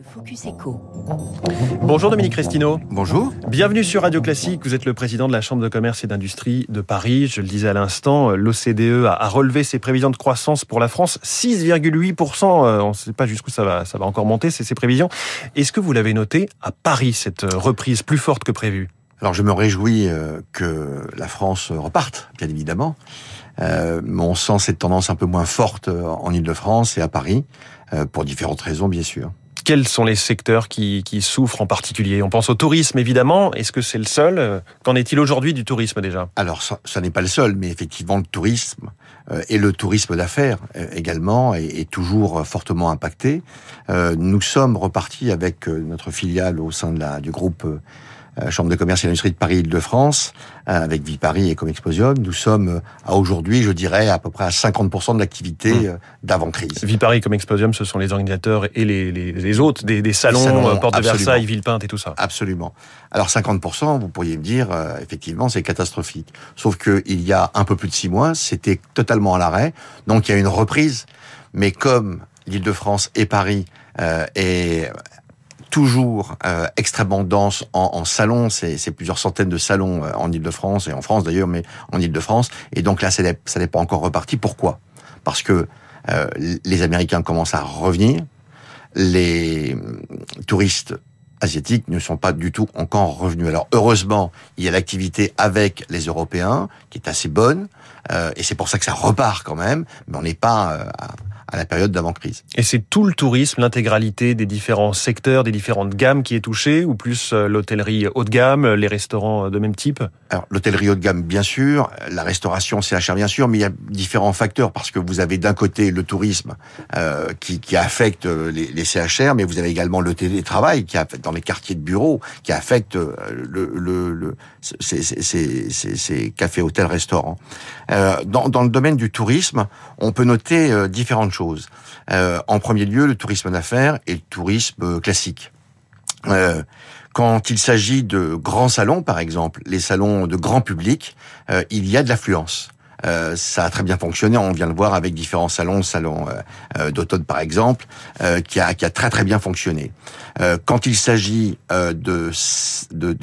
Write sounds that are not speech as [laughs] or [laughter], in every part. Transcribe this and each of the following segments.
Le Focus Echo. Bonjour Dominique Restino. Bonjour. Bienvenue sur Radio Classique. Vous êtes le président de la Chambre de commerce et d'industrie de Paris. Je le disais à l'instant, l'OCDE a relevé ses prévisions de croissance pour la France. 6,8%. Euh, on ne sait pas jusqu'où ça va, ça va encore monter, c'est ses prévisions. Est-ce que vous l'avez noté à Paris, cette reprise plus forte que prévu Alors je me réjouis euh, que la France reparte, bien évidemment. Euh, mais on sent cette tendance un peu moins forte en Ile-de-France et à Paris, euh, pour différentes raisons, bien sûr. Quels sont les secteurs qui, souffrent en particulier? On pense au tourisme, évidemment. Est-ce que c'est le seul? Qu'en est-il aujourd'hui du tourisme déjà? Alors, ça, n'est pas le seul, mais effectivement, le tourisme euh, et le tourisme d'affaires euh, également est, toujours fortement impacté. Euh, nous sommes repartis avec notre filiale au sein de la, du groupe Chambre de commerce et d'industrie de Paris-Île-de-France, avec Viparis et Comexposium, nous sommes à aujourd'hui, je dirais, à peu près à 50% de l'activité mmh. d'avant-crise. Viparis et Comexposium, ce sont les organisateurs et les, les, les hôtes des, des salons, salons Porte de Versailles, Villepinte et tout ça. Absolument. Alors 50%, vous pourriez me dire, euh, effectivement, c'est catastrophique. Sauf que il y a un peu plus de six mois, c'était totalement à l'arrêt, donc il y a une reprise. Mais comme l'Île-de-France et Paris euh, est toujours euh, extrêmement dense en, en salons, c'est plusieurs centaines de salons euh, en Ile-de-France et en France d'ailleurs, mais en Ile-de-France. Et donc là, ça n'est pas encore reparti. Pourquoi? Parce que euh, les Américains commencent à revenir, les touristes asiatiques ne sont pas du tout encore revenus. Alors heureusement, il y a l'activité avec les Européens qui est assez bonne, et c'est pour ça que ça repart quand même, mais on n'est pas euh, à la période d'avant-crise. Et c'est tout le tourisme, l'intégralité des différents secteurs, des différentes gammes qui est touchée, ou plus euh, l'hôtellerie haut de gamme, les restaurants de même type? Alors l'hôtellerie haut de gamme, bien sûr, la restauration CHR, bien sûr, mais il y a différents facteurs, parce que vous avez d'un côté le tourisme euh, qui, qui, affecte les, les, CHR, mais vous avez également le télétravail qui affecte dans les quartiers de bureaux, qui affecte euh, le, le, le ces, ces, ces, ces, cafés, hôtels, restaurants. Euh, dans, dans le domaine du tourisme, on peut noter euh, différentes choses euh, en premier lieu, le tourisme d'affaires et le tourisme classique. Euh, quand il s'agit de grands salons, par exemple, les salons de grand public, euh, il y a de l'affluence. Euh, ça a très bien fonctionné, on vient le voir avec différents salons, salon euh, d'automne par exemple, euh, qui, a, très très bien fonctionné. quand il s'agit de,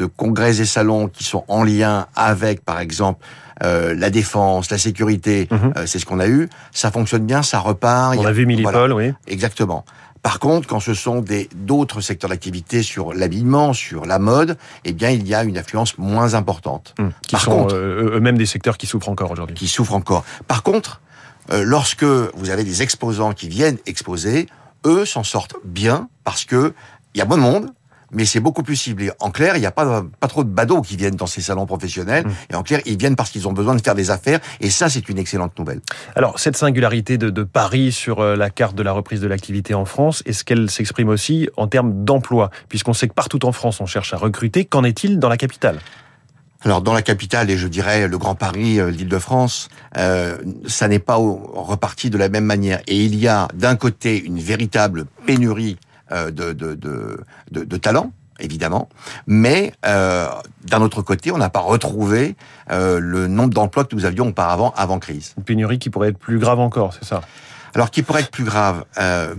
congrès et salons qui sont en lien avec par exemple euh, la défense, la sécurité, mm -hmm. c'est ce qu'on a eu. Ça fonctionne bien, ça repart. On a, a vu Millipol, voilà. oui. Exactement. Par contre, quand ce sont des d'autres secteurs d'activité sur l'habillement, sur la mode, eh bien, il y a une affluence moins importante. Mmh. Qui Par sont contre, euh, eux-mêmes des secteurs qui souffrent encore aujourd'hui. Qui souffrent encore. Par contre, euh, lorsque vous avez des exposants qui viennent exposer, eux s'en sortent bien parce que il y a bon monde, mais c'est beaucoup plus ciblé. En clair, il n'y a pas, pas trop de badauds qui viennent dans ces salons professionnels. Mmh. Et en clair, ils viennent parce qu'ils ont besoin de faire des affaires. Et ça, c'est une excellente nouvelle. Alors, cette singularité de, de Paris sur euh, la carte de la reprise de l'activité en France, est-ce qu'elle s'exprime aussi en termes d'emploi? Puisqu'on sait que partout en France, on cherche à recruter. Qu'en est-il dans la capitale? Alors dans la capitale et je dirais le Grand Paris, euh, l'Île-de-France, euh, ça n'est pas reparti de la même manière. Et il y a d'un côté une véritable pénurie de, de, de, de, de talent évidemment, mais euh, d'un autre côté, on n'a pas retrouvé euh, le nombre d'emplois que nous avions auparavant avant crise. Une pénurie qui pourrait être plus grave encore, c'est ça? Alors, qui pourrait être plus grave euh,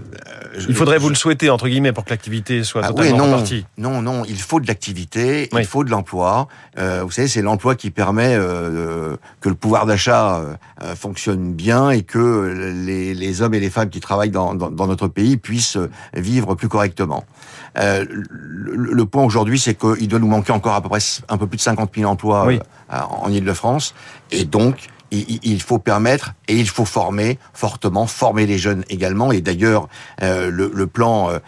Il faudrait je, vous le souhaiter, entre guillemets, pour que l'activité soit ah, totalement oui, non, repartie. Non, non, il faut de l'activité, oui. il faut de l'emploi. Euh, vous savez, c'est l'emploi qui permet euh, que le pouvoir d'achat euh, fonctionne bien et que les, les, hommes et les femmes qui travaillent dans, dans, dans notre pays puissent vivre plus correctement. Euh, le, le, point aujourd'hui, c'est qu'il doit nous manquer encore à peu près un peu plus de 50 000 emplois oui. en Ile-de-France. Et donc, il faut permettre et il faut former fortement, former les jeunes également. Et d'ailleurs, euh, le, plan euh,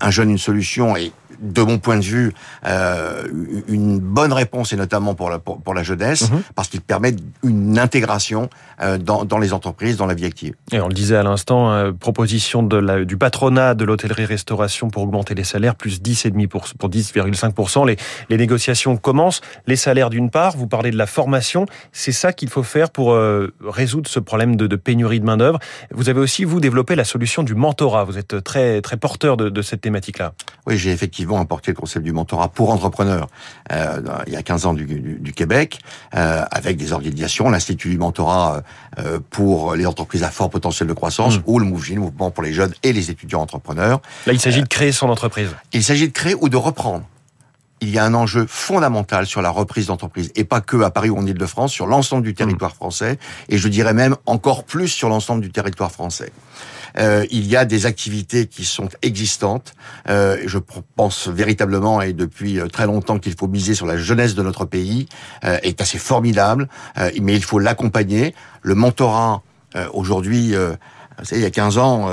Un jeune, une solution est de mon point de vue, euh, une bonne réponse, et notamment pour la, pour, pour la jeunesse, mmh. parce qu'il permet une intégration euh, dans, dans, les entreprises, dans la vie active. Et on le disait à l'instant, euh, proposition de la, du patronat de l'hôtellerie-restauration pour augmenter les salaires, plus 10,5% pour, pour 10,5%. Les, les négociations commencent. Les salaires d'une part, vous parlez de la formation, c'est ça qu'il faut faire pour résoudre ce problème de, de pénurie de main-d'œuvre. Vous avez aussi, vous, développé la solution du mentorat. Vous êtes très, très porteur de, de cette thématique-là. Oui, j'ai effectivement avons importé le concept du mentorat pour entrepreneurs euh, il y a 15 ans du, du, Québec, euh, avec des organisations, l'Institut du mentorat euh, pour les entreprises à fort potentiel de croissance, mmh. ou le MOVG, le mouvement pour les jeunes et les étudiants entrepreneurs. Là, il s'agit de créer son entreprise. Il s'agit de créer ou de reprendre il y a un enjeu fondamental sur la reprise d'entreprise, et pas que à Paris ou en Ile-de-France, sur l'ensemble du territoire mmh. français, et je dirais même encore plus sur l'ensemble du territoire français. Euh, il y a des activités qui sont existantes. Euh, je pense véritablement et depuis euh, très longtemps qu'il faut miser sur la jeunesse de notre pays, euh, est assez formidable, mais il faut l'accompagner. Le mentorat, aujourd'hui, il y a 15 ans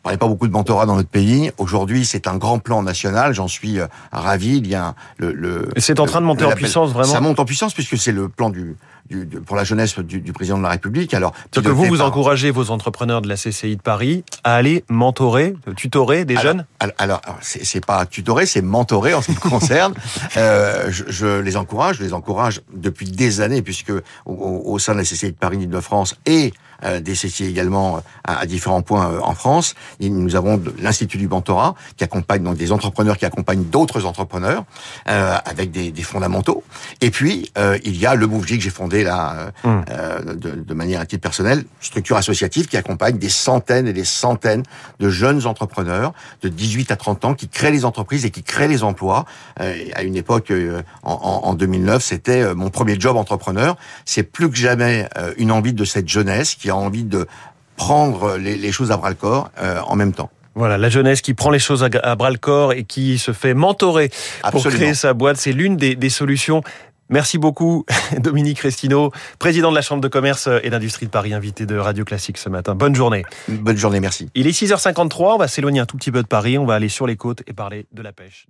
on parlait pas beaucoup de mentorat dans notre pays. Aujourd'hui, c'est un grand plan national. J'en suis euh, ravi. Il y a le. le c'est en train de monter en puissance vraiment. Ça monte en puissance puisque c'est le plan du, du pour la jeunesse du, du, président de la République. Alors, que vous vous encouragez vos entrepreneurs de la CCI de Paris à aller mentorer, tutorer des jeunes? Alors, alors c'est pas tutorer, c'est mentorer en ce qui me [laughs] concerne. euh, je, je, les encourage, je les encourage depuis des années puisque au, au sein de la CCI de Paris, de france et euh, des CCI également euh, à, différents points euh, en France. Et nous avons l'Institut du mentorat qui accompagne donc des entrepreneurs qui accompagnent d'autres entrepreneurs euh, avec des, des, fondamentaux. Et puis il y a le MoveJ que j'ai fondé là hum. de, de, manière un titre personnel, structure associative qui accompagne des centaines et des centaines de jeunes entrepreneurs de 18 à 30 ans qui créent les entreprises et qui créent les emplois. à une époque en, en 2009, c'était mon premier job entrepreneur. C'est plus que jamais une envie de cette jeunesse qui a envie de prendre les, choses à bras le corps euh, en même temps. Voilà, la jeunesse qui prend les choses à, bras le corps et qui se fait mentorer pour créer sa boîte, c'est l'une des, solutions. Merci beaucoup, [laughs] Dominique Restino, président de la Chambre de commerce et d'industrie de Paris, invité de Radio Classique ce matin. Bonne journée. Bonne journée, merci. Il est 6h53, on va s'éloigner un tout petit peu de Paris, on va aller sur les côtes et parler de la pêche.